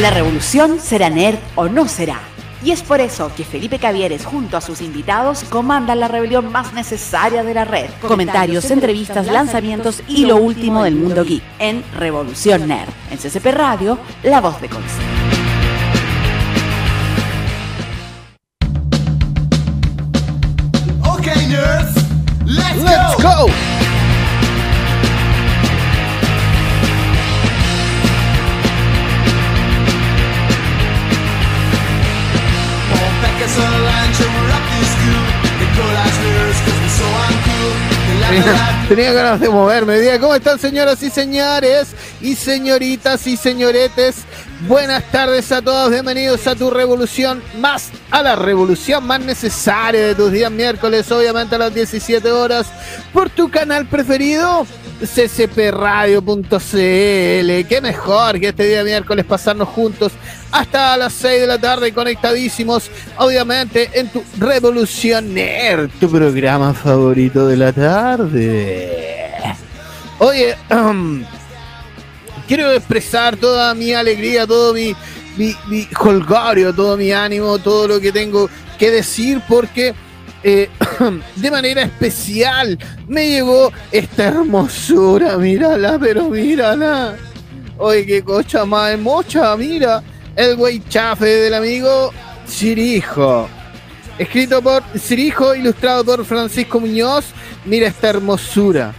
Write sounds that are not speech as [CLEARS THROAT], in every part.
La revolución será nerd o no será. Y es por eso que Felipe Cavieres junto a sus invitados comandan la rebelión más necesaria de la red. Comentarios, entrevistas, lanzamientos y lo último del mundo geek en Revolución Nerd. En CCP Radio, la voz de Conce. Okay, nerds, let's, Let's go. Tenía, tenía ganas de moverme. Día, ¿Cómo están, señoras y señores? Y señoritas y señoretes. Buenas tardes a todos. Bienvenidos a tu revolución más, a la revolución más necesaria de tus días miércoles, obviamente a las 17 horas, por tu canal preferido, ccpradio.cl. Qué mejor que este día miércoles pasarnos juntos hasta las 6 de la tarde conectadísimos, obviamente, en tu Revolucioner, tu programa favorito de la tarde. Oye, quiero expresar toda mi alegría, todo mi, mi, mi holgorio, todo mi ánimo, todo lo que tengo que decir, porque eh, [CLEARS THROAT] de manera especial me llegó esta hermosura, mírala, pero mírala. Oye, qué cocha más hermosa, mira. El güey chafe del amigo Chirijo. Escrito por Chirijo, ilustrado por Francisco Muñoz. Mira esta hermosura.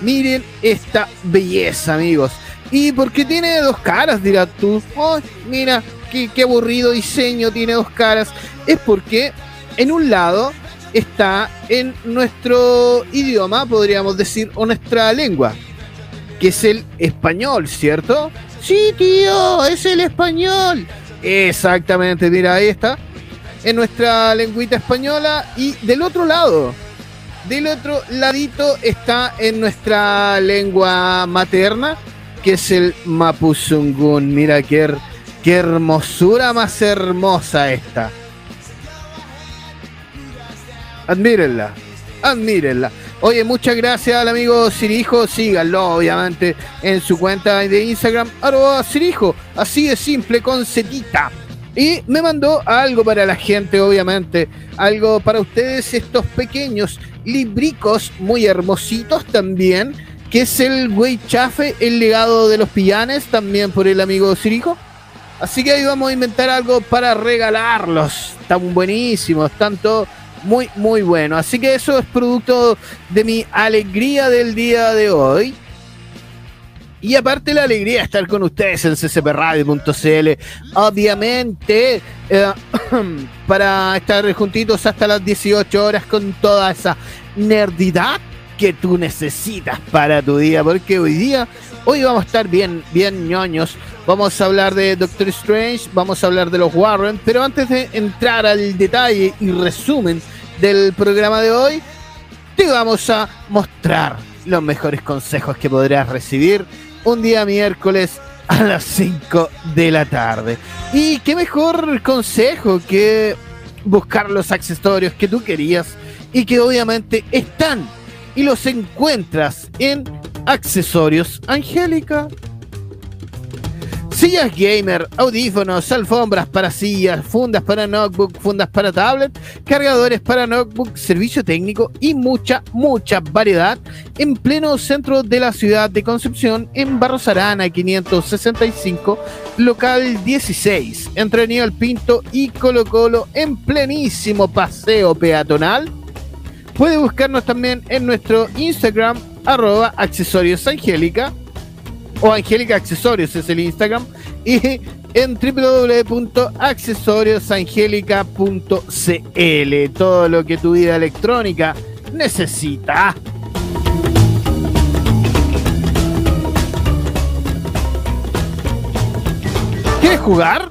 Miren esta belleza, amigos. Y porque tiene dos caras, dirás tú. Oh, mira, qué, qué aburrido diseño tiene dos caras. Es porque en un lado está en nuestro idioma, podríamos decir, o nuestra lengua, que es el español, ¿cierto? Sí, tío, es el español. Exactamente, mira, ahí está. En nuestra lengüita española. Y del otro lado, del otro ladito está en nuestra lengua materna, que es el mapuzungún. Mira qué, qué hermosura más hermosa esta. Admírenla, admírenla. Oye, muchas gracias al amigo Sirijo. Síganlo, obviamente, en su cuenta de Instagram, arroba. Así de simple, con setita. Y me mandó algo para la gente, obviamente. Algo para ustedes, estos pequeños libricos muy hermositos también. Que es el Güey Chafe, el legado de los pillanes, también por el amigo Sirijo. Así que ahí vamos a inventar algo para regalarlos. Están buenísimos, tanto muy, muy bueno. Así que eso es producto de mi alegría del día de hoy. Y aparte la alegría de estar con ustedes en ccpradio.cl. Obviamente, eh, [CLEARS THROAT] para estar juntitos hasta las 18 horas con toda esa nerdidad que tú necesitas para tu día. Porque hoy día, hoy vamos a estar bien, bien ñoños. Vamos a hablar de Doctor Strange, vamos a hablar de los Warren. Pero antes de entrar al detalle y resumen del programa de hoy, te vamos a mostrar los mejores consejos que podrás recibir un día miércoles a las 5 de la tarde. Y qué mejor consejo que buscar los accesorios que tú querías y que obviamente están y los encuentras en Accesorios Angélica. Sillas gamer, audífonos, alfombras para sillas, fundas para notebook, fundas para tablet, cargadores para notebook, servicio técnico y mucha, mucha variedad en pleno centro de la ciudad de Concepción, en Barros Arana 565, local 16, entre Nivel Pinto y Colo Colo, en plenísimo paseo peatonal. Puede buscarnos también en nuestro Instagram, arroba o Angélica Accesorios es el Instagram y en www.accesoriosangélica.cl todo lo que tu vida electrónica necesita. ¿Quieres jugar?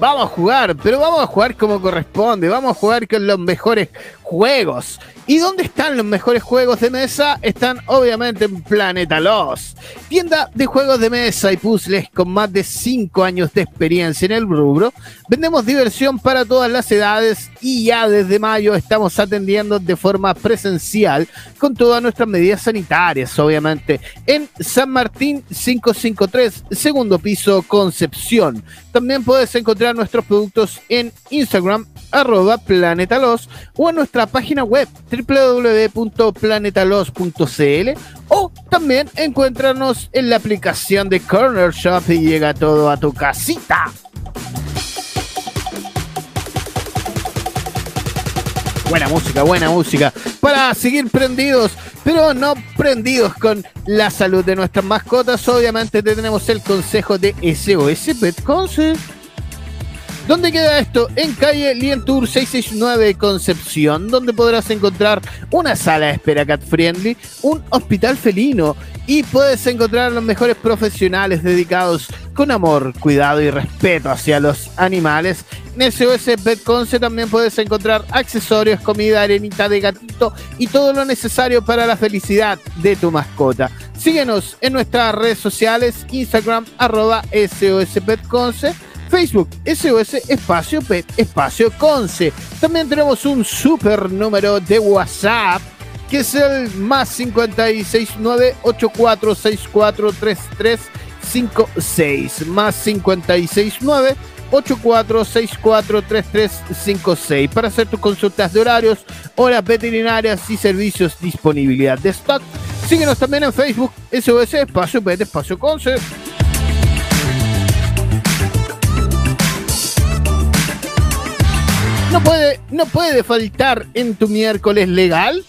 Vamos a jugar, pero vamos a jugar como corresponde. Vamos a jugar con los mejores juegos. ¿Y dónde están los mejores juegos de mesa? Están obviamente en Planeta Los, tienda de juegos de mesa y puzzles con más de 5 años de experiencia en el rubro. Vendemos diversión para todas las edades y ya desde mayo estamos atendiendo de forma presencial con todas nuestras medidas sanitarias, obviamente, en San Martín 553, segundo piso, Concepción. También puedes encontrar nuestros productos en Instagram, arroba planetalos, o en nuestra página web www.planetalos.cl o también encuéntranos en la aplicación de Corner Shop y llega todo a tu casita. Buena música, buena música. Para seguir prendidos, pero no prendidos con la salud de nuestras mascotas, obviamente tenemos el consejo de SOS Pet. ¿Dónde queda esto? En calle Lientour 669 Concepción, donde podrás encontrar una sala de espera cat friendly, un hospital felino y puedes encontrar los mejores profesionales dedicados con amor, cuidado y respeto hacia los animales. En SOS Pet Conce también puedes encontrar accesorios, comida, arenita de gatito y todo lo necesario para la felicidad de tu mascota. Síguenos en nuestras redes sociales, Instagram, arroba SOS Pet Facebook, SOS Espacio Pet Espacio Conce. También tenemos un super número de WhatsApp que es el más 569-8464-3356. Más 569-8464-3356. Para hacer tus consultas de horarios, horas veterinarias y servicios, disponibilidad de stock. Síguenos también en Facebook, SOS Espacio Pet Espacio Conce. No puede, no puede faltar en tu miércoles legal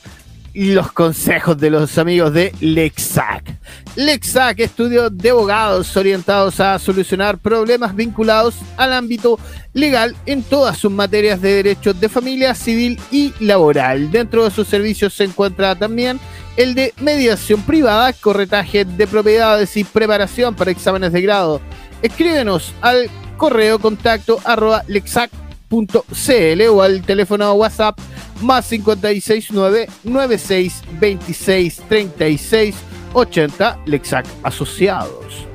los consejos de los amigos de Lexac. Lexac, estudio de abogados orientados a solucionar problemas vinculados al ámbito legal en todas sus materias de derechos de familia, civil y laboral. Dentro de sus servicios se encuentra también el de mediación privada, corretaje de propiedades y preparación para exámenes de grado. Escríbenos al correo contacto arroba lexac.com .cl o al teléfono WhatsApp más 569 96 26 36 80 Lexac Asociados.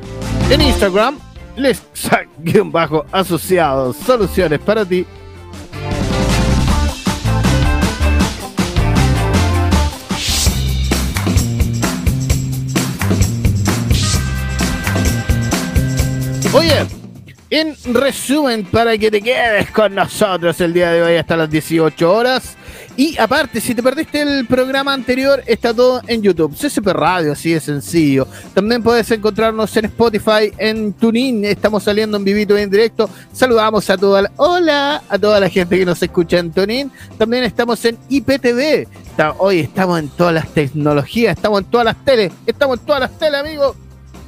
En Instagram, Lexac-asociados. Soluciones para ti. Oye, en resumen, para que te quedes con nosotros el día de hoy hasta las 18 horas. Y aparte, si te perdiste el programa anterior, está todo en YouTube. CCP Radio, así de sencillo. También puedes encontrarnos en Spotify, en TuneIn. Estamos saliendo en vivito y en directo. Saludamos a toda la, hola, a toda la gente que nos escucha en TuneIn. También estamos en IPTV. hoy estamos en todas las tecnologías, estamos en todas las teles, estamos en todas las teles, amigos.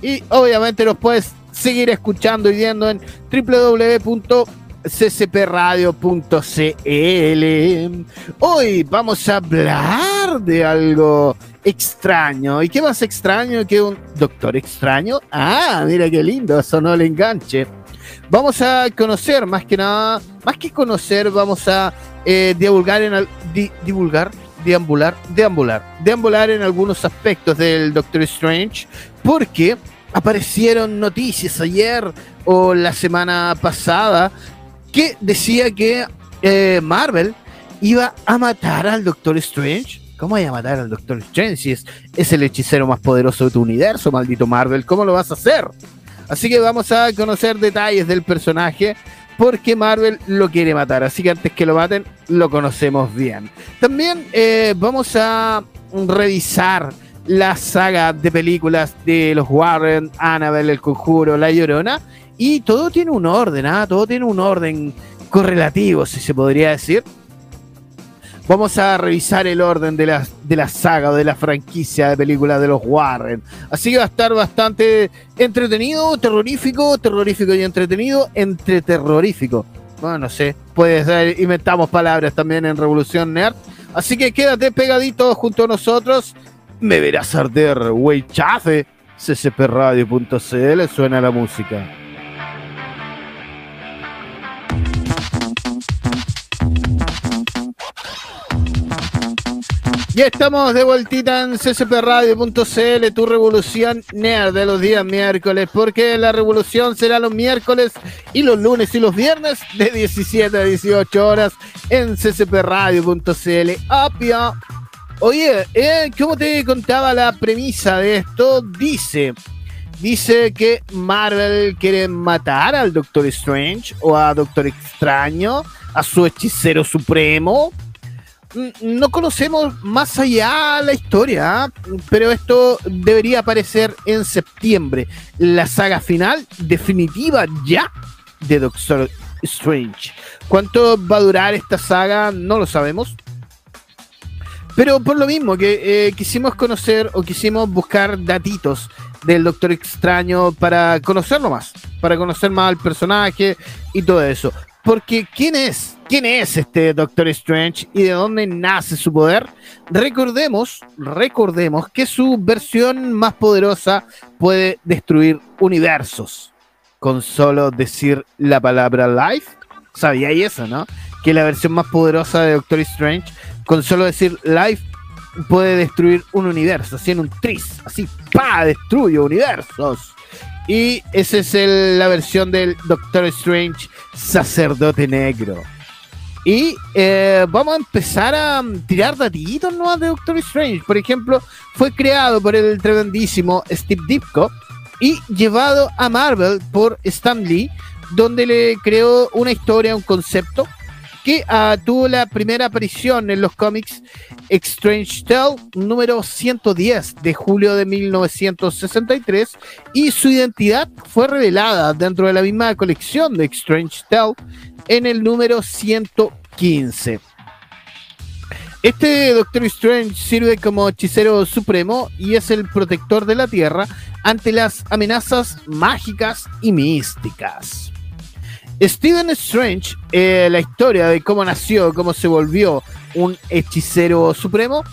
Y obviamente nos puedes seguir escuchando y viendo en www.ccpradio.cl. Hoy vamos a hablar de algo extraño. ¿Y qué más extraño que un doctor extraño? Ah, mira qué lindo, sonó el enganche. Vamos a conocer, más que nada, más que conocer, vamos a eh, divulgar en divulgar, deambular, deambular, deambular en algunos aspectos del Doctor Strange, porque aparecieron noticias ayer o la semana pasada que decía que eh, Marvel iba a matar al Doctor Strange. ¿Cómo voy a matar al Doctor Strange si es, el hechicero más poderoso de tu universo, maldito Marvel? ¿Cómo lo vas a hacer? Así que vamos a conocer detalles del personaje porque Marvel lo quiere matar. Así que antes que lo maten, lo conocemos bien. También eh, vamos a revisar la saga de películas de los Warren, Annabelle, El Conjuro, La Llorona, y todo tiene un orden, ¿ah? todo tiene un orden correlativo, si se podría decir. Vamos a revisar el orden de la, de la saga o de la franquicia de películas de los Warren. Así que va a estar bastante entretenido, terrorífico, terrorífico y entretenido, entre terrorífico. Bueno, no sé, puede ser, inventamos palabras también en Revolución Nerd. Así que quédate pegadito junto a nosotros me verás arder, wey chafe. ccpradio.cl suena la música. Ya estamos de vueltita en ccpradio.cl, tu revolución nerd de los días miércoles, porque la revolución será los miércoles y los lunes y los viernes de 17 a 18 horas en ccpradio.cl. Apia. Oye, eh, como te contaba la premisa de esto, dice, dice que Marvel quiere matar al Doctor Strange o a Doctor Extraño, a su hechicero supremo no conocemos más allá la historia, ¿ah? pero esto debería aparecer en septiembre. La saga final definitiva ya de Doctor Strange. ¿Cuánto va a durar esta saga? No lo sabemos. Pero por lo mismo que eh, quisimos conocer o quisimos buscar datitos del Doctor Extraño para conocerlo más, para conocer más al personaje y todo eso. Porque ¿quién es? ¿Quién es este Doctor Strange y de dónde nace su poder? Recordemos, recordemos que su versión más poderosa puede destruir universos con solo decir la palabra life. Sabíais eso, ¿no? Que la versión más poderosa de Doctor Strange, con solo decir life, puede destruir un universo, así en un tris, así, pa, destruye universos. Y esa es la versión del Doctor Strange Sacerdote Negro. Y eh, vamos a empezar a tirar datitos nuevos de Doctor Strange. Por ejemplo, fue creado por el tremendísimo Steve Ditko y llevado a Marvel por Stan Lee, donde le creó una historia, un concepto que uh, tuvo la primera aparición en los cómics Strange Tale número 110 de julio de 1963 y su identidad fue revelada dentro de la misma colección de Strange Tale en el número 115. Este Doctor Strange sirve como hechicero supremo y es el protector de la Tierra ante las amenazas mágicas y místicas. Stephen Strange, eh, la historia de cómo nació, cómo se volvió un hechicero supremo,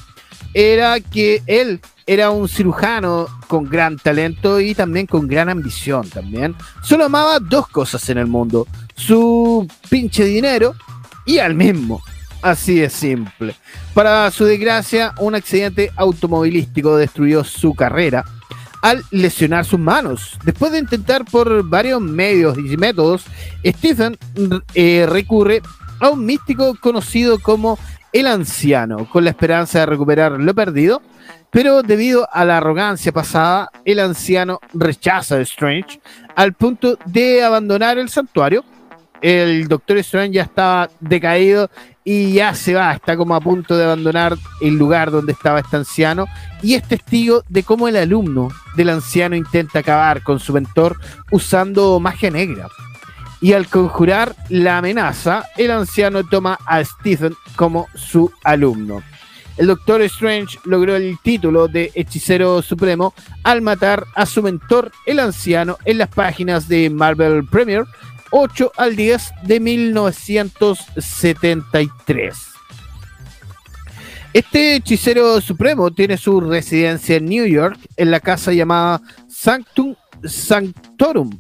era que él era un cirujano con gran talento y también con gran ambición también. Solo amaba dos cosas en el mundo, su pinche dinero y al mismo. Así de simple. Para su desgracia, un accidente automovilístico destruyó su carrera al lesionar sus manos. Después de intentar por varios medios y métodos, Stephen eh, recurre a un místico conocido como el anciano, con la esperanza de recuperar lo perdido, pero debido a la arrogancia pasada, el anciano rechaza a Strange al punto de abandonar el santuario. El Doctor Strange ya estaba decaído y ya se va, está como a punto de abandonar el lugar donde estaba este anciano y es testigo de cómo el alumno del anciano intenta acabar con su mentor usando magia negra. Y al conjurar la amenaza, el anciano toma a Stephen como su alumno. El Doctor Strange logró el título de Hechicero Supremo al matar a su mentor, el anciano, en las páginas de Marvel Premier 8 al 10 de 1973. Este hechicero supremo tiene su residencia en New York, en la casa llamada Sanctum Sanctorum,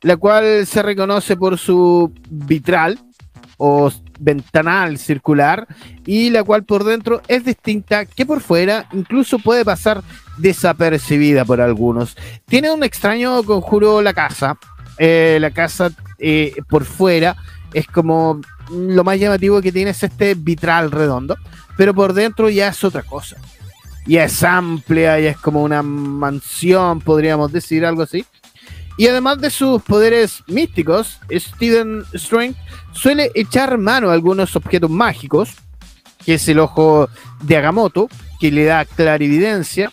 la cual se reconoce por su vitral o ventanal circular y la cual por dentro es distinta que por fuera incluso puede pasar desapercibida por algunos. Tiene un extraño conjuro la casa. Eh, la casa eh, por fuera es como lo más llamativo que tiene es este vitral redondo, pero por dentro ya es otra cosa. Ya es amplia, ya es como una mansión, podríamos decir algo así. Y además de sus poderes místicos, Steven Strange suele echar mano a algunos objetos mágicos, que es el ojo de Agamotto, que le da clarividencia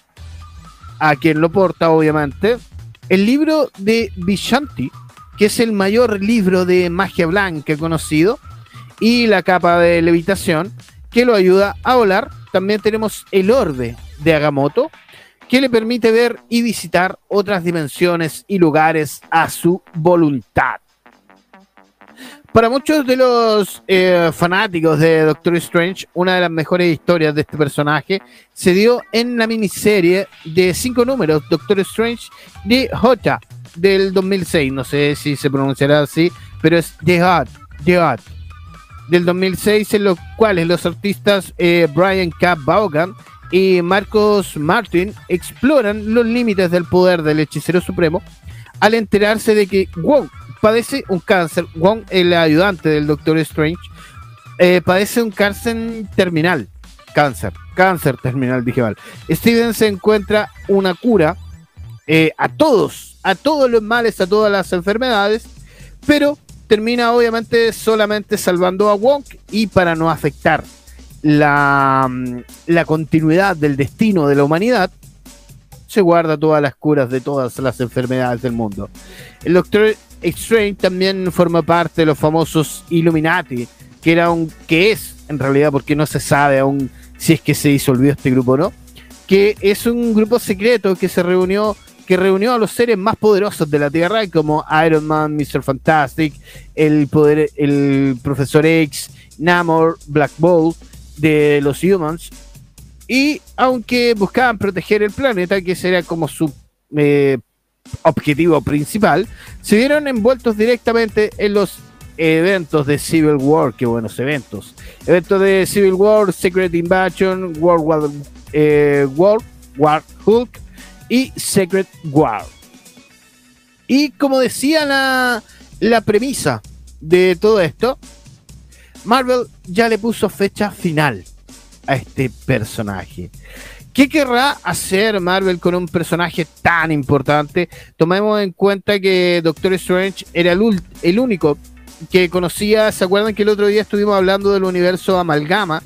a quien lo porta, obviamente. El libro de Vishanti, que es el mayor libro de magia blanca conocido, y la capa de levitación, que lo ayuda a volar. También tenemos el orbe de Agamotto, que le permite ver y visitar otras dimensiones y lugares a su voluntad. Para muchos de los eh, fanáticos de Doctor Strange, una de las mejores historias de este personaje se dio en la miniserie de cinco números, Doctor Strange de J, del 2006. No sé si se pronunciará así, pero es The Hot, The Hot. del 2006 en los cuales los artistas eh, Brian K. Vaughan y Marcos Martin exploran los límites del poder del hechicero supremo al enterarse de que Wong padece un cáncer. Wong, el ayudante del Doctor Strange, eh, padece un cáncer terminal. Cáncer, cáncer terminal, dije. Steven se encuentra una cura eh, a todos, a todos los males, a todas las enfermedades, pero termina obviamente solamente salvando a Wong y para no afectar la, mm, la continuidad del destino de la humanidad, se guarda todas las curas de todas las enfermedades del mundo. El Doctor Strange también forma parte de los famosos Illuminati, que era un que es en realidad porque no se sabe aún si es que se disolvió este grupo o no, que es un grupo secreto que se reunió que reunió a los seres más poderosos de la Tierra, como Iron Man, Mr. Fantastic, el poder, el Profesor X, Namor, Black Bolt de los Humans. Y aunque buscaban proteger el planeta, que sería como su eh, objetivo principal, se vieron envueltos directamente en los eventos de Civil War, qué buenos eventos. Eventos de Civil War, Secret Invasion, World War, eh, War, War Hulk y Secret War. Y como decía la, la premisa de todo esto, Marvel ya le puso fecha final a este personaje. ¿Qué querrá hacer Marvel con un personaje tan importante? Tomemos en cuenta que Doctor Strange era el, el único que conocía, ¿se acuerdan que el otro día estuvimos hablando del universo Amalgama?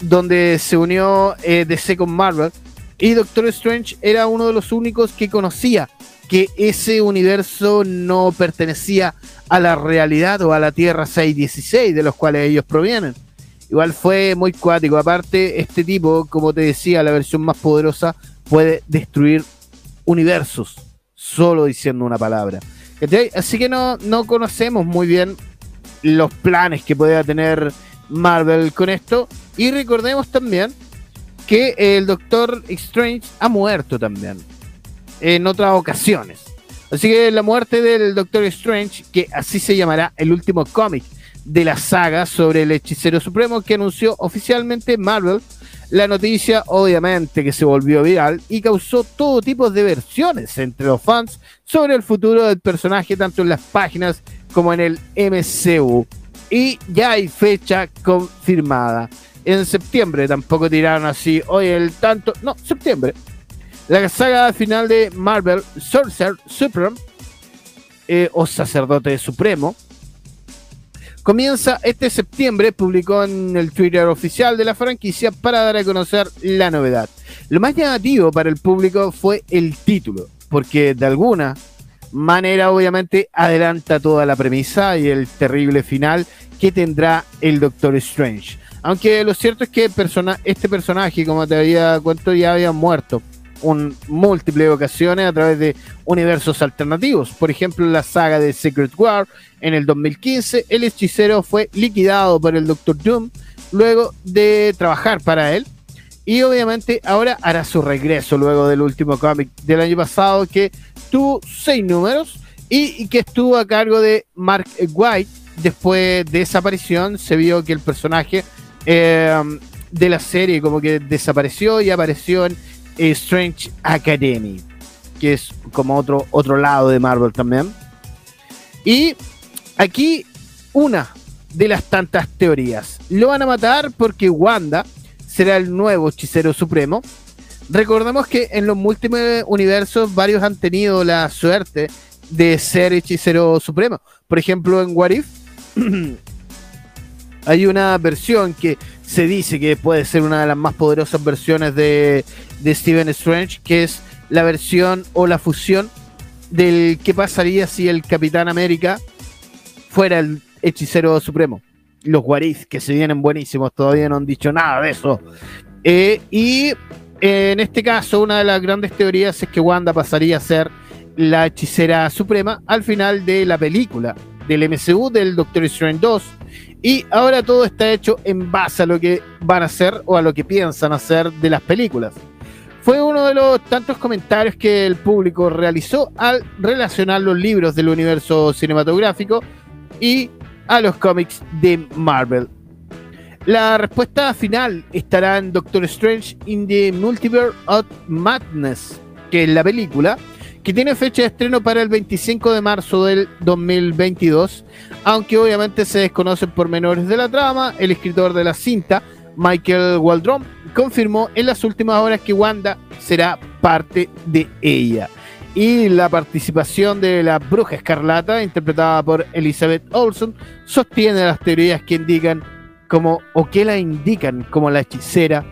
Donde se unió eh, DC con Marvel. Y Doctor Strange era uno de los únicos que conocía que ese universo no pertenecía a la realidad o a la Tierra 616 de los cuales ellos provienen. Igual fue muy cuático. Aparte, este tipo, como te decía, la versión más poderosa puede destruir universos solo diciendo una palabra. Así que no, no conocemos muy bien los planes que pueda tener Marvel con esto. Y recordemos también que el Doctor Strange ha muerto también en otras ocasiones. Así que la muerte del Doctor Strange, que así se llamará el último cómic de la saga sobre el hechicero supremo que anunció oficialmente Marvel, la noticia obviamente que se volvió viral y causó todo tipo de versiones entre los fans sobre el futuro del personaje tanto en las páginas como en el MCU. Y ya hay fecha confirmada en septiembre. Tampoco tiraron así, hoy el tanto. No, septiembre. La saga final de Marvel, Sorcerer Supreme, eh, o Sacerdote Supremo, comienza este septiembre. Publicó en el Twitter oficial de la franquicia para dar a conocer la novedad. Lo más llamativo para el público fue el título, porque de alguna manera obviamente adelanta toda la premisa y el terrible final que tendrá el Doctor Strange. Aunque lo cierto es que este personaje, como te había cuento, ya había muerto en múltiples ocasiones a través de universos alternativos. Por ejemplo, en la saga de Secret War en el 2015, el hechicero fue liquidado por el Doctor Doom luego de trabajar para él. Y obviamente ahora hará su regreso luego del último cómic del año pasado que tuvo seis números y, que estuvo a cargo de Mark White. Después de esa aparición se vio que el personaje Em, de la serie como que desapareció y apareció en Strange Academy, que es como otro, otro lado de Marvel también. Y aquí una de las tantas teorías. Lo van a matar porque Wanda será el nuevo hechicero supremo. Recordemos que en los múltiples universos varios han tenido la suerte de ser hechicero supremo. Por ejemplo, en What If [CLEARS THROAT] hay una versión que se dice que puede ser una de las más poderosas versiones de, de Steven Strange, que es la versión o la fusión del qué pasaría si el Capitán América fuera el hechicero supremo. Los Warif, que se vienen buenísimos, todavía no han dicho nada de eso. Eh, y en este caso, una de las grandes teorías es que Wanda pasaría a ser la hechicera suprema al final de la película del MCU del Doctor Strange 2 y ahora todo está hecho en base a lo que van a hacer o a lo que piensan hacer de las películas. Fue uno de los tantos comentarios que el público realizó al relacionar los libros del universo cinematográfico y a los cómics de Marvel. La respuesta final estará en Doctor Strange in the Multiverse of Madness, que es la película, que tiene fecha de estreno para el 25 de marzo del 2022, aunque obviamente se desconocen pormenores de la trama, el escritor de la cinta, Michael Waldron, confirmó en las últimas horas que Wanda será parte de ella. Y la participación de la bruja escarlata, interpretada por Elizabeth Olsen, sostiene las teorías que indican como o que la indican como la hechicera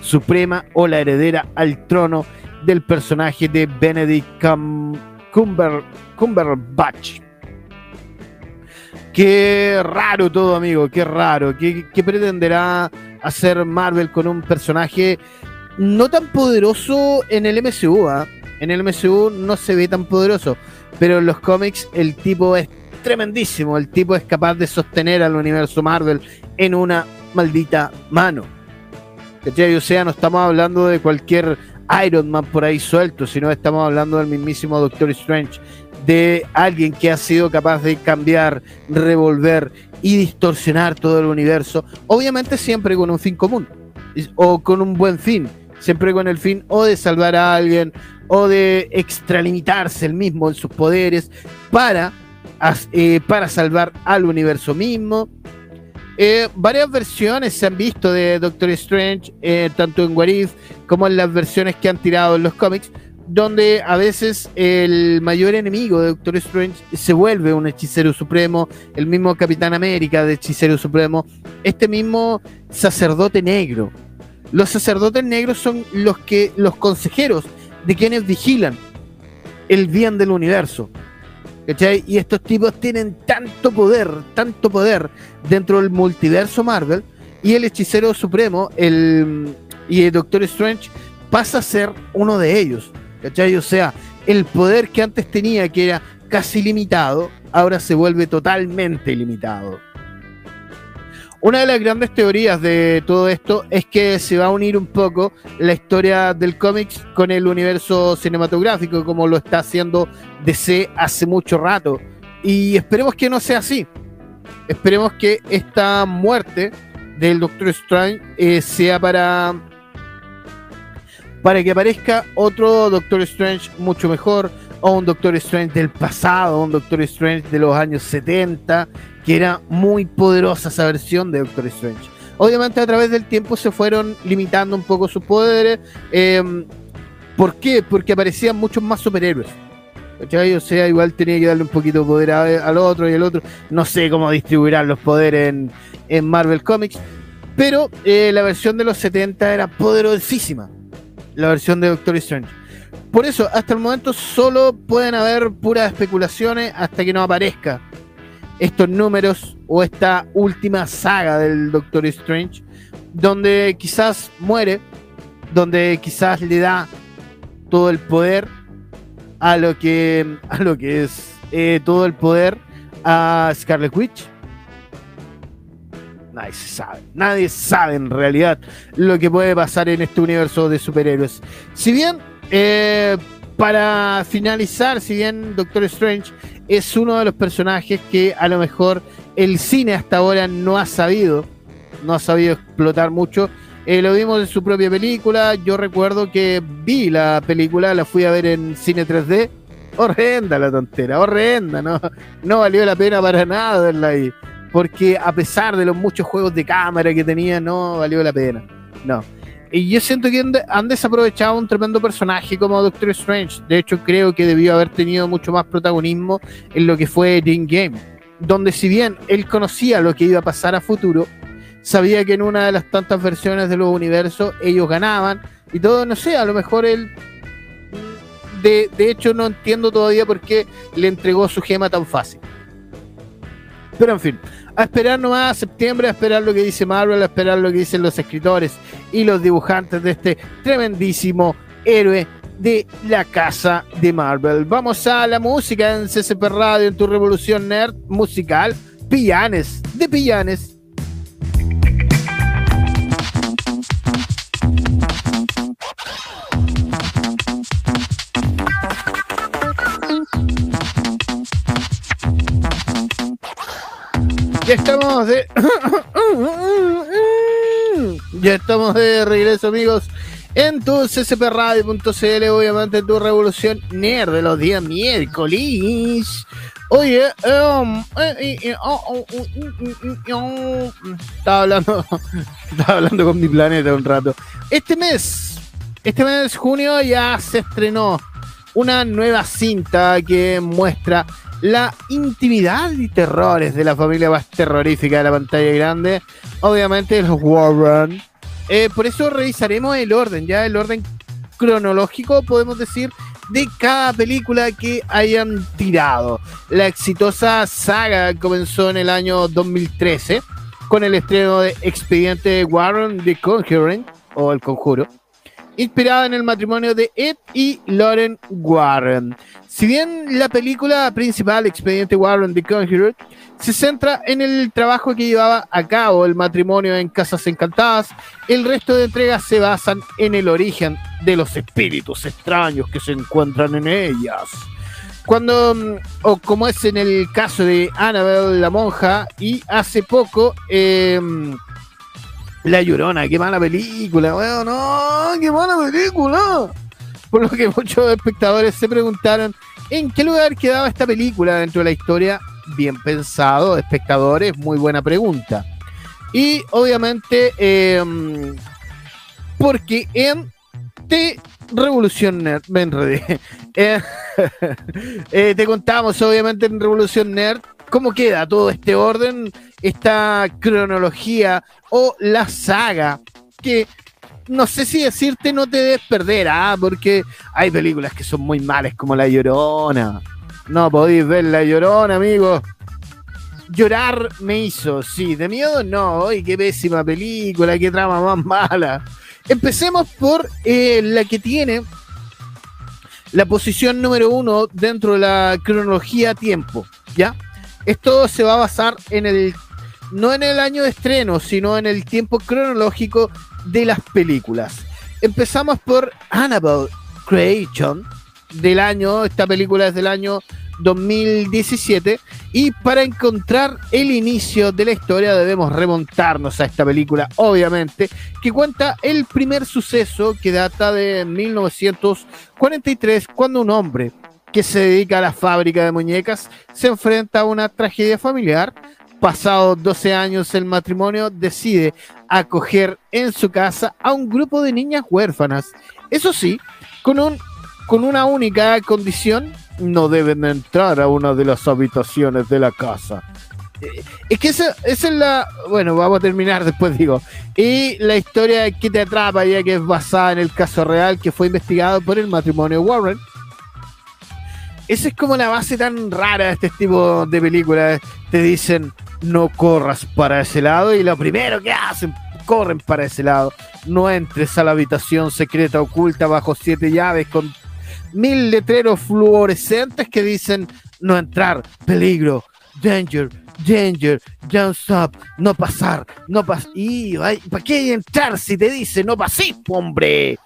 suprema o la heredera al trono del personaje de Benedict Cumber, Cumberbatch. Qué raro todo, amigo, qué raro. ¿Qué, qué pretenderá hacer Marvel con un personaje no tan poderoso en el MCU? ¿ah? En el MCU no se ve tan poderoso, pero en los cómics el tipo es tremendísimo. El tipo es capaz de sostener al universo Marvel en una maldita mano. ¿Cachai? O sea, no estamos hablando de cualquier Iron Man por ahí suelto, sino estamos hablando del mismísimo Doctor Strange, de alguien que ha sido capaz de cambiar, revolver y distorsionar todo el universo, obviamente siempre con un fin común, o con un buen fin, siempre con el fin o de salvar a alguien, o de extralimitarse el mismo en sus poderes para, eh, para salvar al universo mismo. Eh, varias versiones se han visto de Doctor Strange, eh, tanto en What If como en las versiones que han tirado en los cómics, donde a veces el mayor enemigo de Doctor Strange se vuelve un hechicero supremo, el mismo Capitán América de hechicero supremo, este mismo sacerdote negro. Los sacerdotes negros son los que los consejeros de quienes vigilan el bien del universo. ¿Cachai? Y estos tipos tienen tanto poder, tanto poder dentro del multiverso Marvel y el hechicero supremo, el y el Doctor Strange pasa a ser uno de ellos. ¿Cachai? O sea, el poder que antes tenía, que era casi limitado, ahora se vuelve totalmente limitado. Una de las grandes teorías de todo esto es que se va a unir un poco la historia del cómics con el universo cinematográfico, como lo está haciendo DC hace mucho rato. Y esperemos que no sea así. Esperemos que esta muerte del Doctor Strange eh, sea para para que aparezca otro Doctor Strange mucho mejor, o un Doctor Strange del pasado, un Doctor Strange de los años 70, que era muy poderosa esa versión de Doctor Strange. Obviamente a través del tiempo se fueron limitando un poco sus poderes. Em, ¿Por qué? Porque aparecían muchos más superhéroes. O sea, igual tenía que darle un poquito de poder al otro y al otro. No sé cómo distribuirán los poderes en, Marvel Comics. Pero eh, la versión de los 70 era poderosísima la versión de Doctor Strange. Por eso, hasta el momento solo pueden haber puras especulaciones hasta que no aparezca estos números o esta última saga del Doctor Strange, donde quizás muere, donde quizás le da todo el poder a lo que, a lo que es eh, todo el poder a Scarlet Witch nadie sabe. Nadie sabe en realidad lo que puede pasar en este universo de superhéroes. Si bien, eh, para finalizar, si bien Doctor Strange es uno de los personajes que a lo mejor el cine hasta ahora no ha sabido, no ha sabido explotar mucho. Eh, lo vimos en su propia película. Yo recuerdo que vi la película, la fui a ver en cine 3D. Horrenda la tontera, horrenda, no, no valió la pena para nada verla ahí porque a pesar de los muchos juegos de cámara que tenía, no valió la pena. No. Y yo siento que han desaprovechado un tremendo personaje como Doctor Strange. De hecho, creo que debió haber tenido mucho más protagonismo en lo que fue The Game. Donde si bien él conocía lo que iba a pasar a futuro, sabía que en una de las tantas versiones de los universos ellos ganaban y todo, no sé, a lo mejor él... De, de hecho, no entiendo todavía por qué le entregó su gema tan fácil. Pero en fin, a esperar nomás a septiembre, a esperar lo que dice Marvel, a esperar lo que dicen los escritores y los dibujantes de este tremendísimo héroe de la casa de Marvel. Vamos a la música en CCP Radio, en tu revolución nerd musical. Pillanes, de Pillanes. Ya estamos de. [COUGHS] ya estamos de regreso, amigos. En tu ccpradio.cl, obviamente tu revolución nerd de los días miércoles. Oye, estaba hablando, [LAUGHS] estaba hablando con mi planeta un rato. Este mes, este mes junio ya se estrenó una nueva cinta que muestra la intimidad y terrores de la familia más terrorífica de la pantalla grande, obviamente los Warren. Eh, por eso revisaremos el orden, ya el orden cronológico, podemos decir, de cada película que hayan tirado. La exitosa saga comenzó en el año 2013 con el estreno de Expediente Warren The Conjuring o El Conjuro inspirada en el matrimonio de Ed y Lauren Warren. Si bien la película principal, Expediente Warren The Conjurer, se centra en el trabajo que llevaba a cabo el matrimonio en Casas Encantadas, el resto de entregas se basan en el origen de los espíritus extraños que se encuentran en ellas. Cuando, mm, o como es en el caso de Annabelle la monja, y hace poco, eh, la Llorona, qué mala película, weón, no, qué mala película. Por lo que muchos espectadores se preguntaron en qué lugar quedaba esta película dentro de la historia. Bien pensado, espectadores, muy buena pregunta. Y obviamente, em, porque en T Revolución Nerd, me enredé. [LAUGHS] Eh, [LAUGHS] eh, te contamos, obviamente, en Revolución Nerd cómo queda todo este orden, esta cronología o la saga que no sé si decirte no te debes perder, ¿ah? porque hay películas que son muy malas como La Llorona. No podéis ver La Llorona, amigos. Llorar me hizo, sí. De miedo, no. ¡Ay, qué pésima película! ¡Qué trama más mala! Empecemos por eh, la que tiene la posición número uno dentro de la cronología tiempo, ¿ya? Esto se va a basar en el no en el año de estreno, sino en el tiempo cronológico de las películas. Empezamos por Annabelle Creation del año, esta película es del año 2017 y para encontrar el inicio de la historia debemos remontarnos a esta película, obviamente, que cuenta el primer suceso que data de 1943 cuando un hombre que se dedica a la fábrica de muñecas, se enfrenta a una tragedia familiar. Pasados 12 años, el matrimonio decide acoger en su casa a un grupo de niñas huérfanas. Eso sí, con, un, con una única condición, no deben entrar a una de las habitaciones de la casa. Eh, es que esa, esa, es la. Bueno, vamos a terminar después, digo. Y la historia que te atrapa, ya que es basada en el caso real que fue investigado por el matrimonio Warren esa es como la base tan rara de este tipo de películas. Te dicen, no corras para ese lado y lo primero que hacen, corren para ese lado. No entres a la habitación secreta oculta bajo siete llaves con mil letreros fluorescentes que dicen, no entrar, peligro, danger, danger, don't stop, no pasar, no pasar. ¿para qué entrar si te dice no pasís, hombre?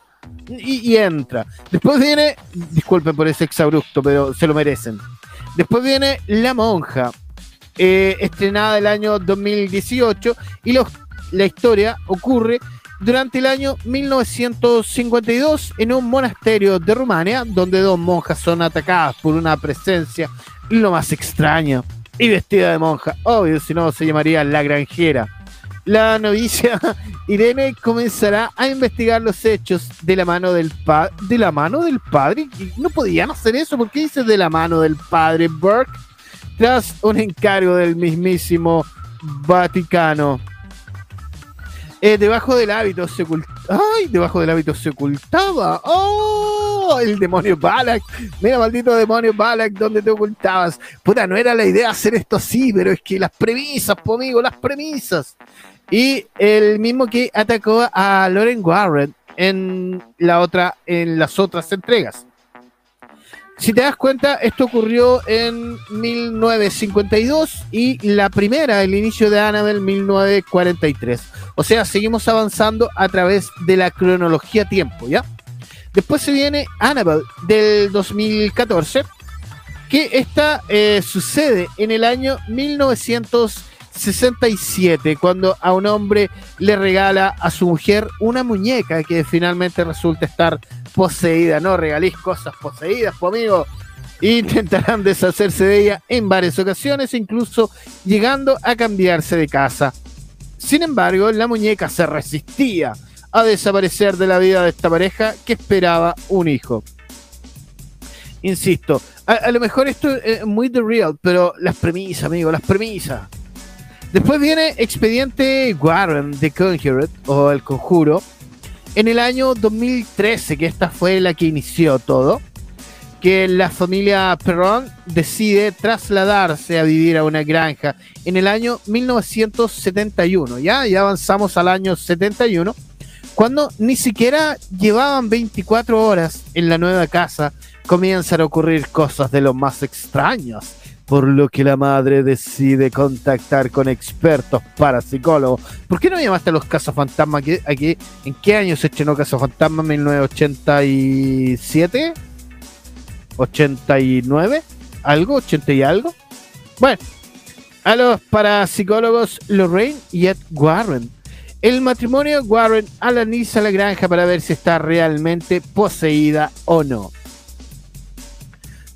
Y, entra. Después viene, disculpen por ese exabrupto, pero se lo merecen. Después viene La Monja, eh, estrenada el año 2018, y la historia ocurre durante el año 1952 en un monasterio de Rumania, donde dos monjas son atacadas por una presencia lo más extraña y vestida de monja. Obvio, si no se llamaría La Granjera la novicia [LAUGHS] Irene comenzará a investigar los hechos de la mano del padre. ¿De la mano del padre? No podían hacer eso. ¿Por qué dice de la mano del padre Burke? Tras un encargo del mismísimo Vaticano. Eh, debajo del hábito se ocultaba. ¡Ay! Debajo del hábito se ocultaba. ¡Oh! El demonio Balak. Mira, maldito demonio Balak, ¿dónde te ocultabas? Puta, no era la idea hacer esto así, pero es que las premisas, po amigo, las premisas. Y el mismo que atacó a Lauren Warren en, la otra, en las otras entregas. Si te das cuenta, esto ocurrió en 1952 y la primera, el inicio de Annabelle, 1943. O sea, seguimos avanzando a través de la cronología tiempo, ¿ya? Después se viene Annabelle del 2014, que esta eh, sucede en el año 1950 67, cuando a un hombre le regala a su mujer una muñeca que finalmente resulta estar poseída. No regalís cosas poseídas, pues amigo. [LAUGHS] Intentarán deshacerse de ella en varias ocasiones, incluso llegando a cambiarse de casa. Sin embargo, la muñeca se resistía a desaparecer de la vida de esta pareja que esperaba un hijo. Insisto, a, lo mejor esto es muy de real, pero las premisas, amigo, las premisas. Después viene Expediente Warren The Conjured o El Conjuro en el año 2013, que esta fue la que inició todo que la familia Perron decide trasladarse a vivir a una granja en el año 1971. Ya, ya avanzamos al año 71, cuando ni siquiera llevaban 24 horas en la nueva casa, comienzan a ocurrir cosas de lo más extrañas. Por lo que la madre decide contactar con expertos parapsicólogos. ¿Por qué no llamaste a los casos fantasma aquí, aquí? ¿En qué año se estrenó Caso Fantasma? ¿1987? 89, algo, 80 y algo. Bueno, a los parapsicólogos Lorraine y Ed Warren. El matrimonio Warren analiza la granja para ver si está realmente poseída o no.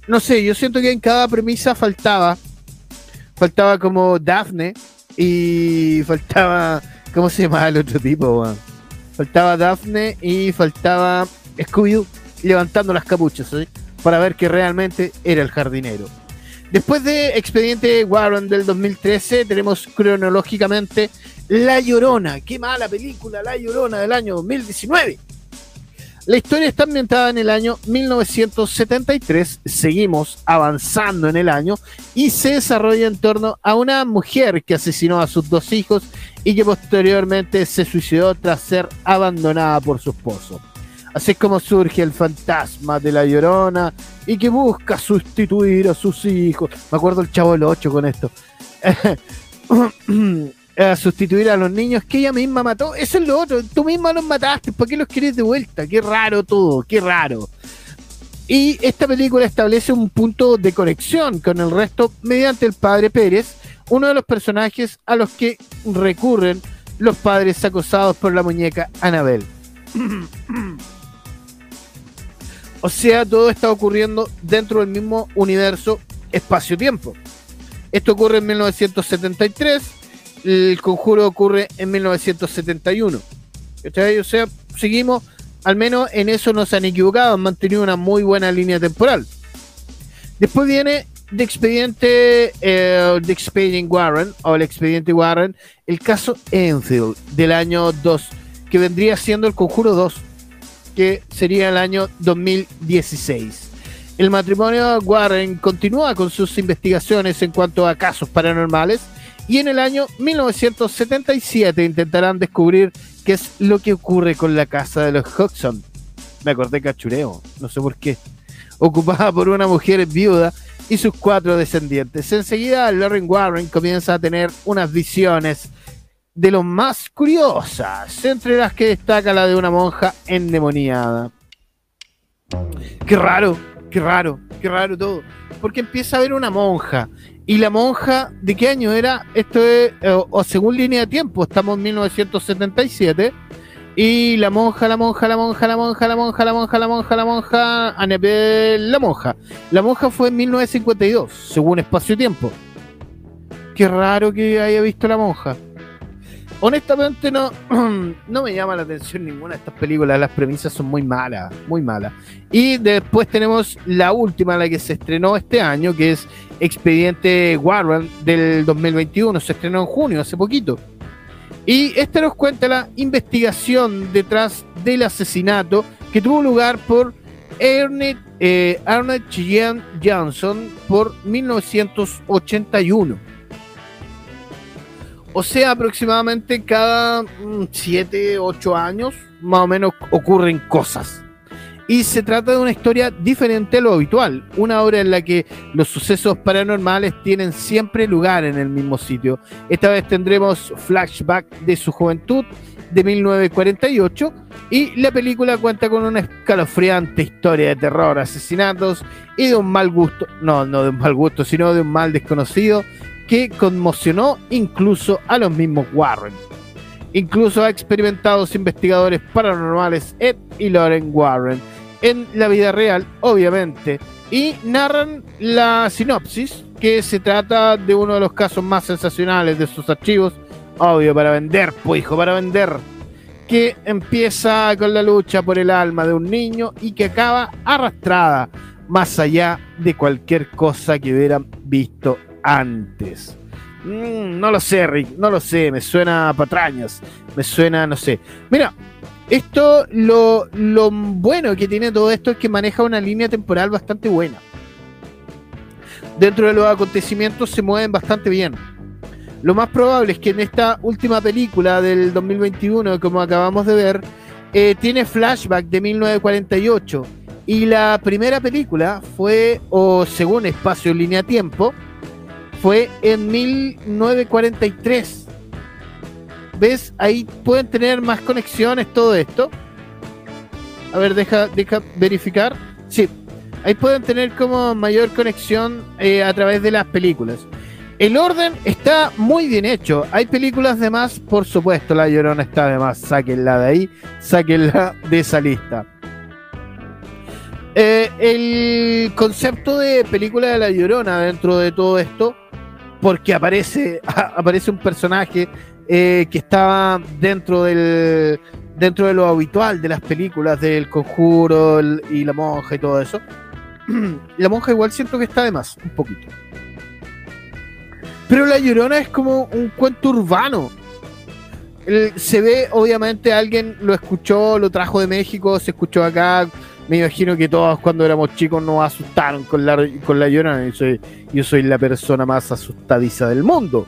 No sé, yo siento que en cada premisa faltaba. Faltaba como Daphne y faltaba. ¿Cómo se llama el otro tipo? Faltaba Daphne y faltaba Scooby levantando las capuchas. ¿sí? para ver que realmente era el jardinero. Después de Expediente Warren del 2013, tenemos cronológicamente La Llorona. Qué mala película, La Llorona del año 2019. La historia está ambientada en el año 1973, seguimos avanzando en el año y se desarrolla en torno a una mujer que asesinó a sus dos hijos y que posteriormente se suicidó tras ser abandonada por su esposo. Así es como surge el fantasma de la llorona y que busca sustituir a sus hijos. Me acuerdo el chavo del 8 con esto. [CLEARS THROAT] [CLEARS THROAT] a sustituir a los niños que ella misma mató. Eso es lo otro. Tú misma los mataste. ¿Por qué los querés de vuelta? Qué raro todo. Qué raro. Y esta película establece un punto de conexión con el resto mediante el padre Pérez, uno de los personajes a los que recurren los padres acosados por la muñeca Anabel. O sea, todo está ocurriendo dentro del mismo universo espacio-tiempo. Esto ocurre en 1973, el conjuro ocurre en 1971. O sea, seguimos, al menos en eso no se han equivocado, han mantenido una muy buena línea temporal. Después viene The Expediente, eh, The Expedient Warren, o el Expediente Warren, el caso Enfield del año 2, que vendría siendo el conjuro 2 que sería el año 2016. El matrimonio Warren continúa con sus investigaciones en cuanto a casos paranormales y en el año 1977 intentarán descubrir qué es lo que ocurre con la casa de los Hodgson. Me acordé cachureo, no sé por qué. Ocupada por una mujer viuda y sus cuatro descendientes. Enseguida, Lauren Warren comienza a tener unas visiones de los más curiosas, entre las que destaca la de una monja endemoniada. Qué raro, qué raro, qué raro todo. Porque empieza a ver una monja. Y la monja, ¿de qué año era? Esto es, eh, o, según línea de tiempo, estamos en 1977. Y la monja, la monja, la monja, la monja, la monja, la monja, la monja, la monja, Anabel, la monja. La monja fue en 1952, según espacio-tiempo. Qué raro que haya visto la monja honestamente no, [CLEARS THROAT] no me llama la atención ninguna de estas películas. Las premisas son muy malas, muy malas. Y después tenemos la última, la que se estrenó este año, que es Expediente Warren del 2021. Se estrenó en junio, hace poquito. Y esta nos cuenta la investigación detrás del asesinato que tuvo lugar por Ernest, eh, Johnson por 1981 o sea, aproximadamente cada 7, mm, 8 años, más o menos, ocurren cosas. y se trata de una historia diferente a lo habitual, una obra en la que los sucesos paranormales tienen siempre lugar en el mismo sitio. Esta vez tendremos flashback de su juventud de 1948 y la película cuenta con una escalofriante historia de terror, asesinatos y de un mal gusto, no, no de un mal gusto, sino de un mal desconocido que conmocionó incluso a los mismos Warren. Incluso a experimentados investigadores paranormales Ed y Lauren Warren en la vida real, obviamente, y narran la sinopsis, que se trata de uno de los casos más sensacionales de sus archivos, obvio, para vender, pues hijo, para vender, que empieza con la lucha por el alma de un niño y que acaba arrastrada más allá de cualquier cosa que hubieran visto antes. Mm, no lo sé, Rick, no lo sé, me suena a patrañas, me suena, no sé. Mira, esto, lo, bueno que tiene todo esto es que maneja una línea temporal bastante buena. Dentro de los acontecimientos se mueven bastante bien. Lo más probable es que en esta última película del 2021, como acabamos de ver, eh, tiene flashback de 1948. Y la primera película fue, o según espacio línea tiempo, fue en 1943. ¿Ves? Ahí pueden tener más conexiones, todo esto. A ver, deja, deja verificar. Sí, ahí pueden tener como mayor conexión eh, a través de las películas. El orden está muy bien hecho. Hay películas de más, por supuesto, La Llorona está de más. Sáquenla de ahí, sáquenla de esa lista. Eh, el concepto de película de La Llorona dentro de todo esto porque aparece, [LAUGHS] aparece un personaje eh, que estaba dentro del dentro de lo habitual de las películas del conjuro y la monja y todo eso. [CLEARS THROAT] la monja igual siento que está de más, un poquito. Pero la llorona es como un cuento urbano. se ve, obviamente, alguien lo escuchó, lo trajo de México, se escuchó acá, me imagino que todos cuando éramos chicos nos asustaron con la, con la llorona. Yo soy, yo soy la persona más asustadiza del mundo,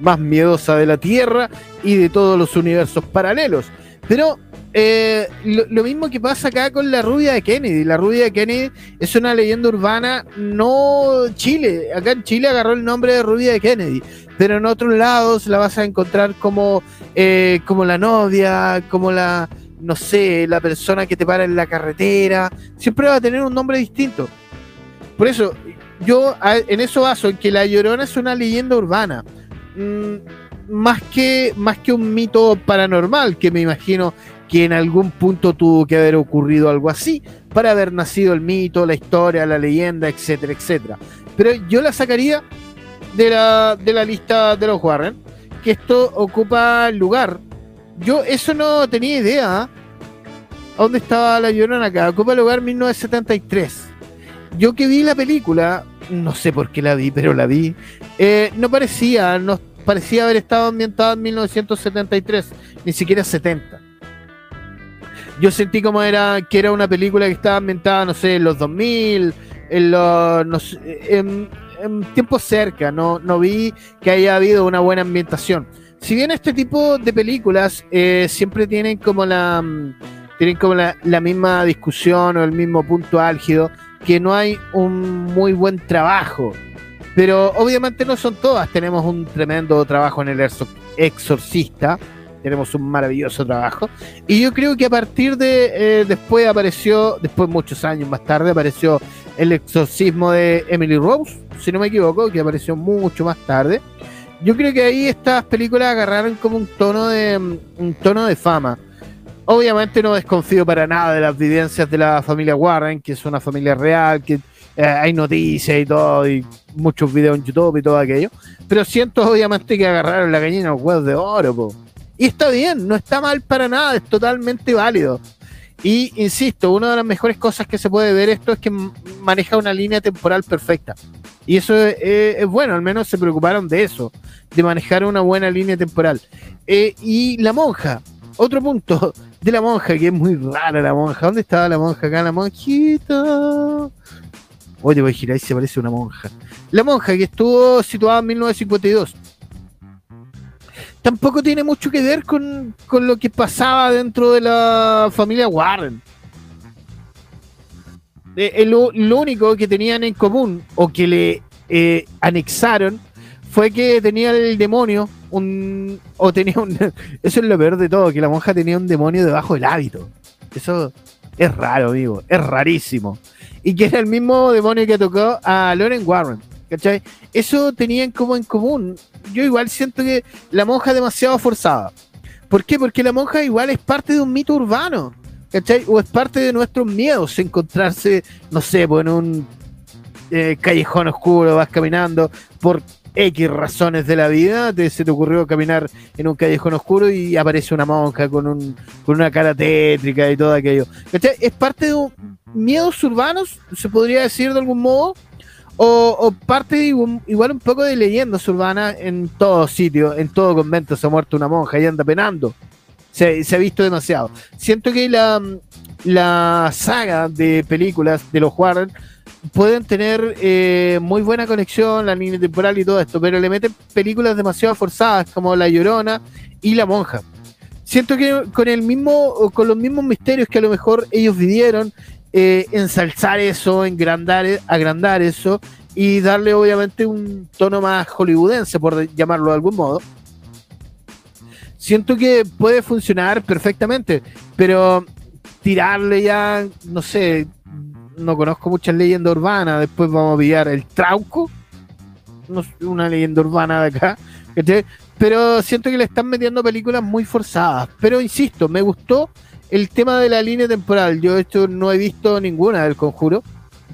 más miedosa de la Tierra y de todos los universos paralelos. Pero eh, lo, mismo que pasa acá con la rubia de Kennedy. La rubia de Kennedy es una leyenda urbana, no Chile. Acá en Chile agarró el nombre de rubia de Kennedy. Pero en otros lados la vas a encontrar como, eh, como la novia, como la, no sé, la persona que te para en la carretera, siempre va a tener un nombre distinto. Por eso, yo en eso baso, en que La Llorona es una leyenda urbana, mm, más, que, más que un mito paranormal, que me imagino que en algún punto tuvo que haber ocurrido algo así, para haber nacido el mito, la historia, la leyenda, etcétera, etcétera. Pero yo la sacaría de la, de la lista de los Warren, que esto ocupa lugar yo eso no tenía idea. ¿ah? dónde estaba la llorona acá? Ocupa lugar 1973. Yo que vi la película, no sé por qué la vi, pero la vi. Eh, no parecía, no parecía haber estado ambientada en 1973, ni siquiera 70. Yo sentí como era que era una película que estaba ambientada, no sé, en los 2000, en los en, tiempos cerca, no, no vi que haya habido una buena ambientación si bien este tipo de películas eh, siempre tienen como la mm, tienen como la, misma discusión o el mismo punto álgido, que no hay un muy buen trabajo. Pero obviamente no son todas. Tenemos un tremendo trabajo en el Exorcista. Tenemos un maravilloso trabajo. Y yo creo que a partir de. Eh, después apareció. Después, muchos años más tarde, apareció El Exorcismo de Emily Rose. Si no me equivoco, que apareció mucho más tarde yo creo que ahí estas películas agarraron como un tono de un tono de fama. Obviamente no desconfío para nada de las vivencias de la familia Warren, que es una familia real, que eh, hay noticias y todo, y muchos videos en YouTube y todo aquello. Pero siento obviamente que agarraron la gallina los huevos de oro, po. Y está bien, no está mal para nada, es totalmente válido. Y insisto, una de las mejores cosas que se puede ver esto es que maneja una línea temporal perfecta. Y eso es, bueno, al menos se preocuparon de eso, de manejar una buena línea temporal. Eh, y la monja, otro punto de la monja, que es muy rara la monja. ¿Dónde estaba la monja acá? La monjita. Oye, voy a girar y se parece una monja. La monja que estuvo situada en 1952. Tampoco tiene mucho que ver con, con lo que pasaba dentro de la familia Warren. Eh, eh, lo, único que tenían en común o que le eh, anexaron fue que tenía el demonio, un, o tenía un, [LAUGHS] eso es lo peor de todo, que la monja tenía un demonio debajo del hábito. Eso es raro, amigo, es rarísimo. Y que era el mismo demonio que tocó a Lauren Warren, ¿cachai? Eso tenían como en común. Yo igual siento que la monja es demasiado forzada. ¿Por qué? Porque la monja igual es parte de un mito urbano, ¿cachai? O es parte de nuestros miedos encontrarse, no sé, pues en un eh, callejón oscuro, vas caminando por X razones de la vida, te, se te ocurrió caminar en un callejón oscuro y aparece una monja con, un, con una cara tétrica y todo aquello. ¿Cachai? Es parte de un, miedos urbanos, se podría decir de algún modo, o, o parte de igual un poco de leyendas urbanas en todo sitio, en todo convento se ha muerto una monja y anda penando. Se, ha visto demasiado. Siento que la, la saga de películas de los Warren pueden tener eh, muy buena conexión, la línea temporal y todo esto, pero le meten películas demasiado forzadas como La Llorona y La Monja. Siento que con el mismo, con los mismos misterios que a lo mejor ellos vivieron, eh, ensalzar eso, engrandar, agrandar eso y darle obviamente un tono más hollywoodense, por llamarlo de algún modo. Siento que puede funcionar perfectamente, pero tirarle ya, no sé, no conozco muchas leyendas urbanas, después vamos a pillar el Trauco, no una leyenda urbana de acá, pero siento que le están metiendo películas muy forzadas, pero insisto, me gustó el tema de la línea temporal, yo esto no he visto ninguna del conjuro,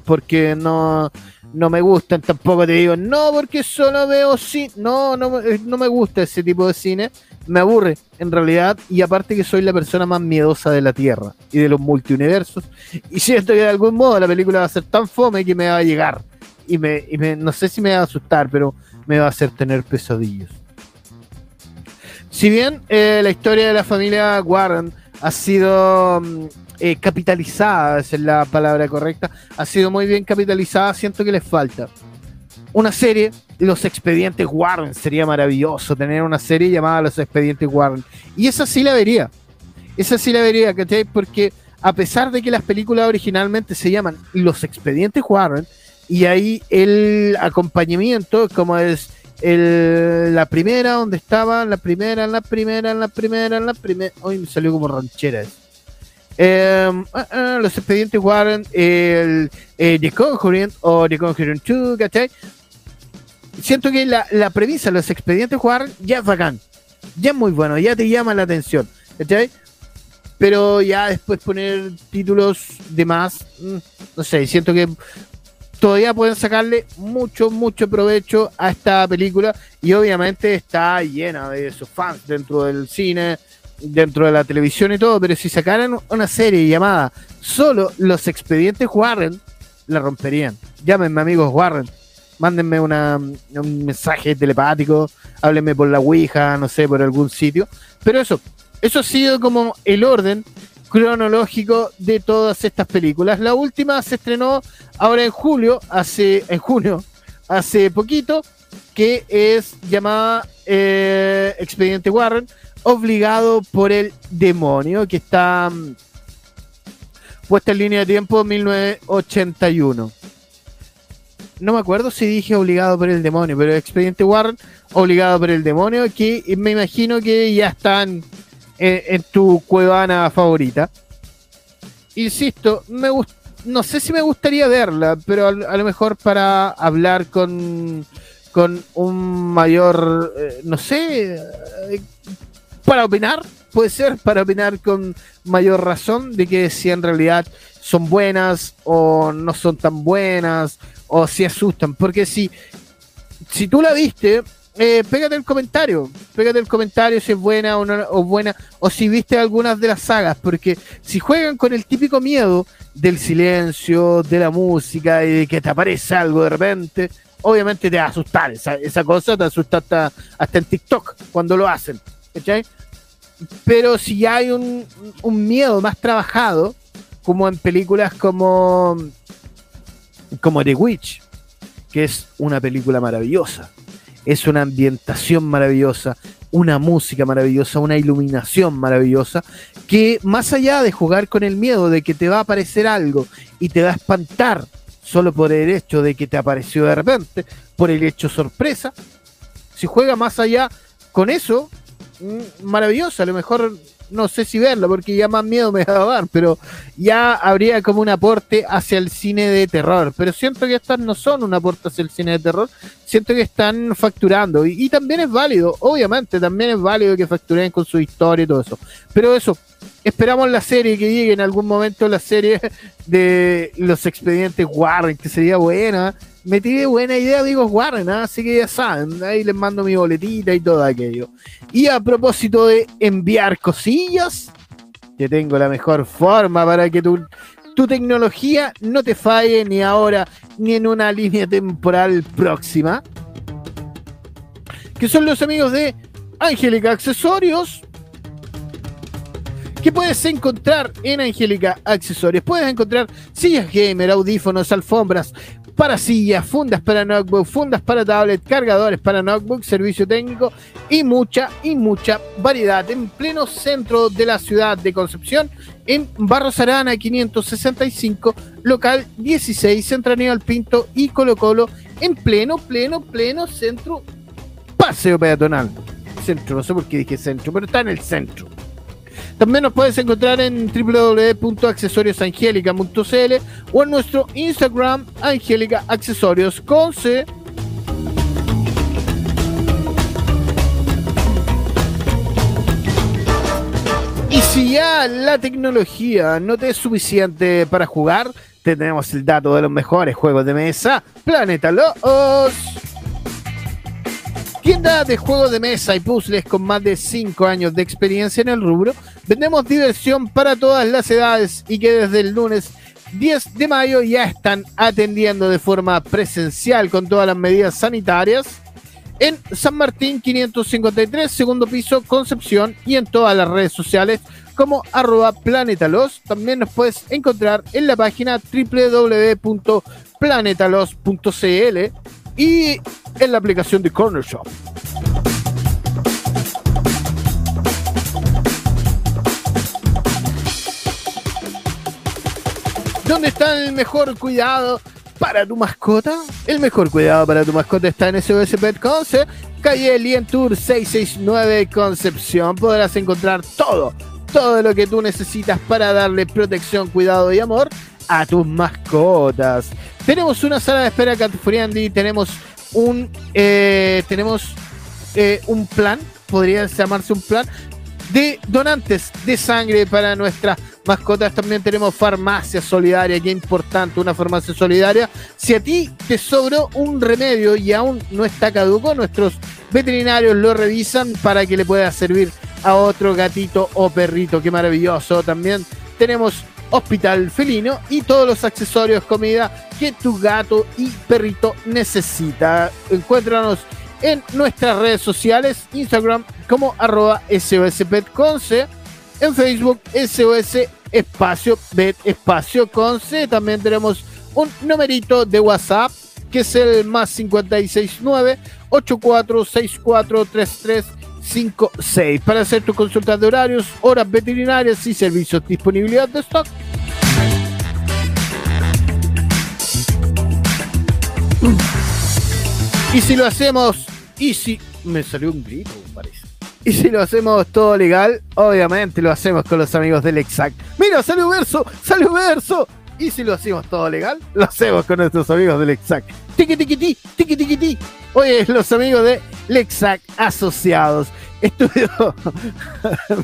porque no, no me gustan, tampoco te digo, no, porque solo veo cine, no, no, eh, no me gusta ese tipo de cine, me aburre en realidad, y aparte que soy la persona más miedosa de la Tierra y de los multiuniversos, y [LAUGHS] siento que de algún modo la película va a ser tan fome que me va a llegar, y me, y me no sé si me va a asustar, pero me va a hacer tener pesadillos. Si bien eh, la historia de la familia Warren ha sido mm, eh, capitalizada, esa es la palabra correcta, ha sido muy bien capitalizada, siento que les falta. Una serie, Los Expedientes Warren, sería maravilloso tener una serie llamada Los Expedientes Warren. Y esa sí la vería. Esa sí la vería, ¿cachai? Porque a pesar de que las películas originalmente se llaman Los Expedientes Warren, y ahí el acompañamiento, como es la primera, donde estaba, la primera, la primera, la primera, la primera. Hoy me salió como ranchera. Eh, los expedientes Warren, el, eh, The Conjuring o The Conjuring 2, ¿cachai? Siento que la, la premisa los expedientes Warren ya es bacán, ya es muy bueno, ya te llama la atención, ¿cachai? Pero ya después poner títulos de más, mm, no sé, siento que todavía pueden sacarle mucho, mucho provecho a esta película y obviamente está llena de sus fans dentro del cine, dentro de la televisión y todo, pero si sacaran una serie llamada solo Los Expedientes Warren, la romperían. Llámenme amigos Warren, mándenme un mensaje telepático, háblenme por la Ouija, no sé, por algún sitio. Pero eso, eso ha sido como el orden cronológico de todas estas películas. La última se estrenó ahora en julio, hace, en junio, hace poquito, que es llamada eh, Expediente Warren, obligado por el demonio, que está mm, puesta en línea de tiempo 1981. No me acuerdo si dije obligado por el demonio, pero Expediente Warren, obligado por el demonio, que me imagino que ya están en, tu cuevana favorita. Insisto, me no sé si me gustaría verla, pero a, a lo mejor para hablar con, con un mayor, eh, no sé, eh, para opinar, puede ser, para opinar con mayor razón de que si en realidad son buenas o no son tan buenas o si asustan, porque si, si tú la viste, eh, pégate el comentario, pégate el comentario si es buena o no o buena, o si viste algunas de las sagas, porque si juegan con el típico miedo del silencio, de la música y de que te aparece algo de repente, obviamente te va a asustar, esa, esa cosa te asusta hasta, hasta en TikTok cuando lo hacen, ¿cachai? Pero si hay un, un miedo más trabajado, como en películas como, como The Witch, que es una película maravillosa, es una ambientación maravillosa, una música maravillosa, una iluminación maravillosa, que más allá de jugar con el miedo de que te va a aparecer algo y te va a espantar solo por el hecho de que te apareció de repente, por el hecho sorpresa, si juega más allá con eso, mm, maravilloso, a lo mejor no sé si verlo porque ya más miedo me va a dar, pero ya habría como un aporte hacia el cine de terror. Pero siento que estas no son un aporte hacia el cine de terror, siento que están facturando. Y, también es válido, obviamente, también es válido que facturen con su historia y todo eso. Pero eso, esperamos la serie que llegue en algún momento, la serie de los expedientes Warren, que sería buena me tiré buena idea, amigos Warren, ¿ah? así que ya saben, ahí les mando mi boletita y todo aquello. Y a propósito de enviar cosillas, que tengo la mejor forma para que tu, tu tecnología no te falle ni ahora ni en una línea temporal próxima. Que son los amigos de Angélica Accesorios. Que puedes encontrar en Angélica Accesorios. Puedes encontrar sillas gamer, audífonos, alfombras, para sillas, fundas para notebook, fundas para tablet, cargadores para notebook, servicio técnico y mucha y mucha variedad en pleno centro de la ciudad de Concepción, en Barros Arana 565, local 16, Central al Pinto y Colo Colo, en pleno, pleno, pleno centro, paseo peatonal. Centro, no sé por qué dije centro, pero está en el centro. También nos puedes encontrar en www.accesoriosangelica.cl o en nuestro Instagram Angélica Accesorios con. Y si ya la tecnología no te es suficiente para jugar, tenemos el dato de los mejores juegos de mesa, Planeta Los. Tienda de juegos de mesa y puzzles con más de 5 años de experiencia en el rubro. Vendemos diversión para todas las edades y que desde el lunes 10 de mayo ya están atendiendo de forma presencial con todas las medidas sanitarias en San Martín 553, segundo piso, Concepción y en todas las redes sociales como arroba planetalos. También nos puedes encontrar en la página www.planetalos.cl y en la aplicación de Corner Shop. ¿Dónde está el mejor cuidado para tu mascota? El mejor cuidado para tu mascota está en SOS Pet Concept, calle Lien Tour 669 Concepción. Podrás encontrar todo, todo lo que tú necesitas para darle protección, cuidado y amor a tus mascotas. Tenemos una sala de espera cat friendly, tenemos un eh, tenemos eh, un plan, podría llamarse un plan de donantes de sangre para nuestras mascotas. También tenemos farmacia solidaria, que importante, una farmacia solidaria. Si a ti te sobró un remedio y aún no está caduco, nuestros veterinarios lo revisan para que le pueda servir a otro gatito o perrito. Qué maravilloso. También tenemos hospital felino y todos los accesorios, comida que tu gato y perrito necesita. Encuéntranos en nuestras redes sociales, Instagram como arroba SOSPetConce, en Facebook SOS Espacio Bet Espacio Conce. También tenemos un numerito de WhatsApp que es el más 569 846433 56 para hacer tu consulta de horarios, horas veterinarias y servicios disponibilidad de stock. Y si lo hacemos, y si me salió un grito, parece. Y si lo hacemos todo legal, obviamente lo hacemos con los amigos del Exact. Mira, salió verso, salió verso. Y si lo hacemos todo legal, lo hacemos con nuestros amigos del Exact. Tiki tiki ti, tiki tiki ti. Oye, los amigos de Lexac Asociados. Estudio.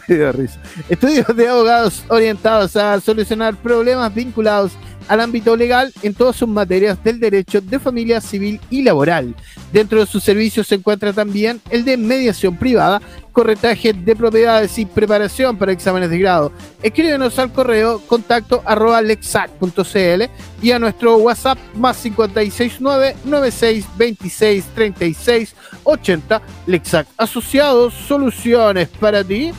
[LAUGHS] Estudios de abogados orientados a solucionar problemas vinculados al ámbito legal en todas sus materias del derecho de familia civil y laboral. Dentro de sus servicios se encuentra también el de mediación privada, corretaje de propiedades y preparación para exámenes de grado. Escríbenos al correo contacto arroba lexac.cl y a nuestro WhatsApp más 569 96 26 36 80 Lexac Asociados Soluciones para ti.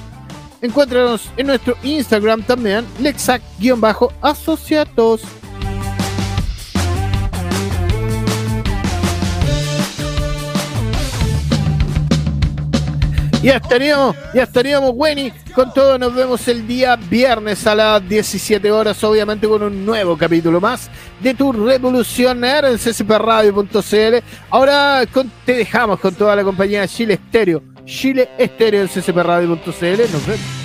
Encuéntranos en nuestro Instagram también, Lexac-asociados. Ya estaríamos, ya estaríamos, Wenny. Con todo, nos vemos el día viernes a las 17 horas, obviamente con un nuevo capítulo más de tu Revolución en ccpradio.cl. Ahora te dejamos con toda la compañía de Chile Estéreo. Chile Estéreo en ccpradio.cl. Nos vemos.